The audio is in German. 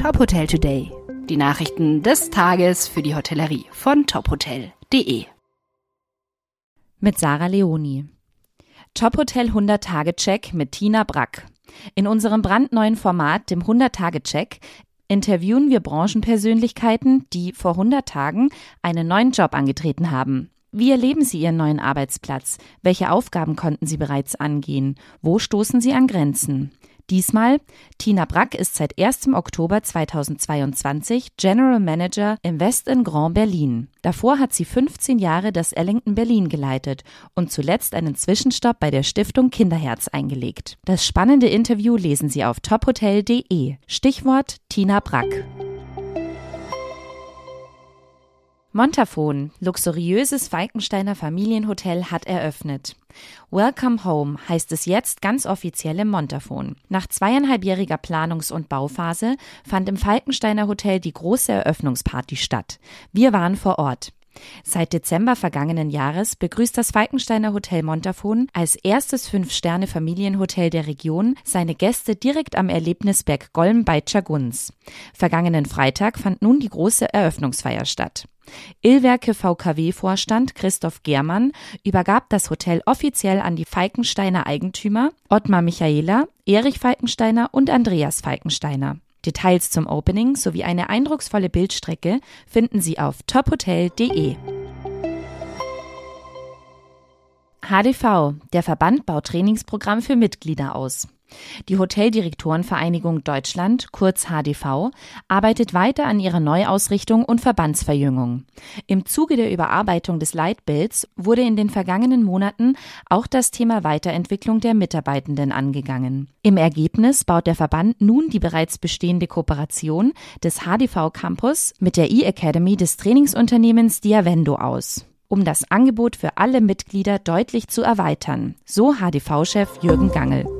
Top Hotel Today. Die Nachrichten des Tages für die Hotellerie von tophotel.de. Mit Sarah Leoni. Top Hotel 100 Tage Check mit Tina Brack. In unserem brandneuen Format, dem 100 Tage Check, interviewen wir Branchenpersönlichkeiten, die vor 100 Tagen einen neuen Job angetreten haben. Wie erleben Sie Ihren neuen Arbeitsplatz? Welche Aufgaben konnten Sie bereits angehen? Wo stoßen Sie an Grenzen? Diesmal, Tina Brack ist seit 1. Oktober 2022 General Manager im West in Grand Berlin. Davor hat sie 15 Jahre das Ellington Berlin geleitet und zuletzt einen Zwischenstopp bei der Stiftung Kinderherz eingelegt. Das spannende Interview lesen Sie auf tophotel.de. Stichwort Tina Brack. Montafon, luxuriöses Falkensteiner Familienhotel, hat eröffnet. Welcome Home heißt es jetzt ganz offiziell im Montafon. Nach zweieinhalbjähriger Planungs- und Bauphase fand im Falkensteiner Hotel die große Eröffnungsparty statt. Wir waren vor Ort. Seit Dezember vergangenen Jahres begrüßt das Falkensteiner Hotel Montafon als erstes Fünf-Sterne-Familienhotel der Region seine Gäste direkt am Erlebnisberg Golm bei Chaguns. Vergangenen Freitag fand nun die große Eröffnungsfeier statt. Illwerke VKW-Vorstand Christoph Germann übergab das Hotel offiziell an die Falkensteiner Eigentümer Ottmar Michaela, Erich Falkensteiner und Andreas Falkensteiner. Details zum Opening sowie eine eindrucksvolle Bildstrecke finden Sie auf tophotel.de. HDV, der Verband baut Trainingsprogramm für Mitglieder aus. Die Hoteldirektorenvereinigung Deutschland, kurz HDV, arbeitet weiter an ihrer Neuausrichtung und Verbandsverjüngung. Im Zuge der Überarbeitung des Leitbilds wurde in den vergangenen Monaten auch das Thema Weiterentwicklung der Mitarbeitenden angegangen. Im Ergebnis baut der Verband nun die bereits bestehende Kooperation des HDV Campus mit der E-Academy des Trainingsunternehmens Diavendo aus um das Angebot für alle Mitglieder deutlich zu erweitern, so HDV-Chef Jürgen Gangel.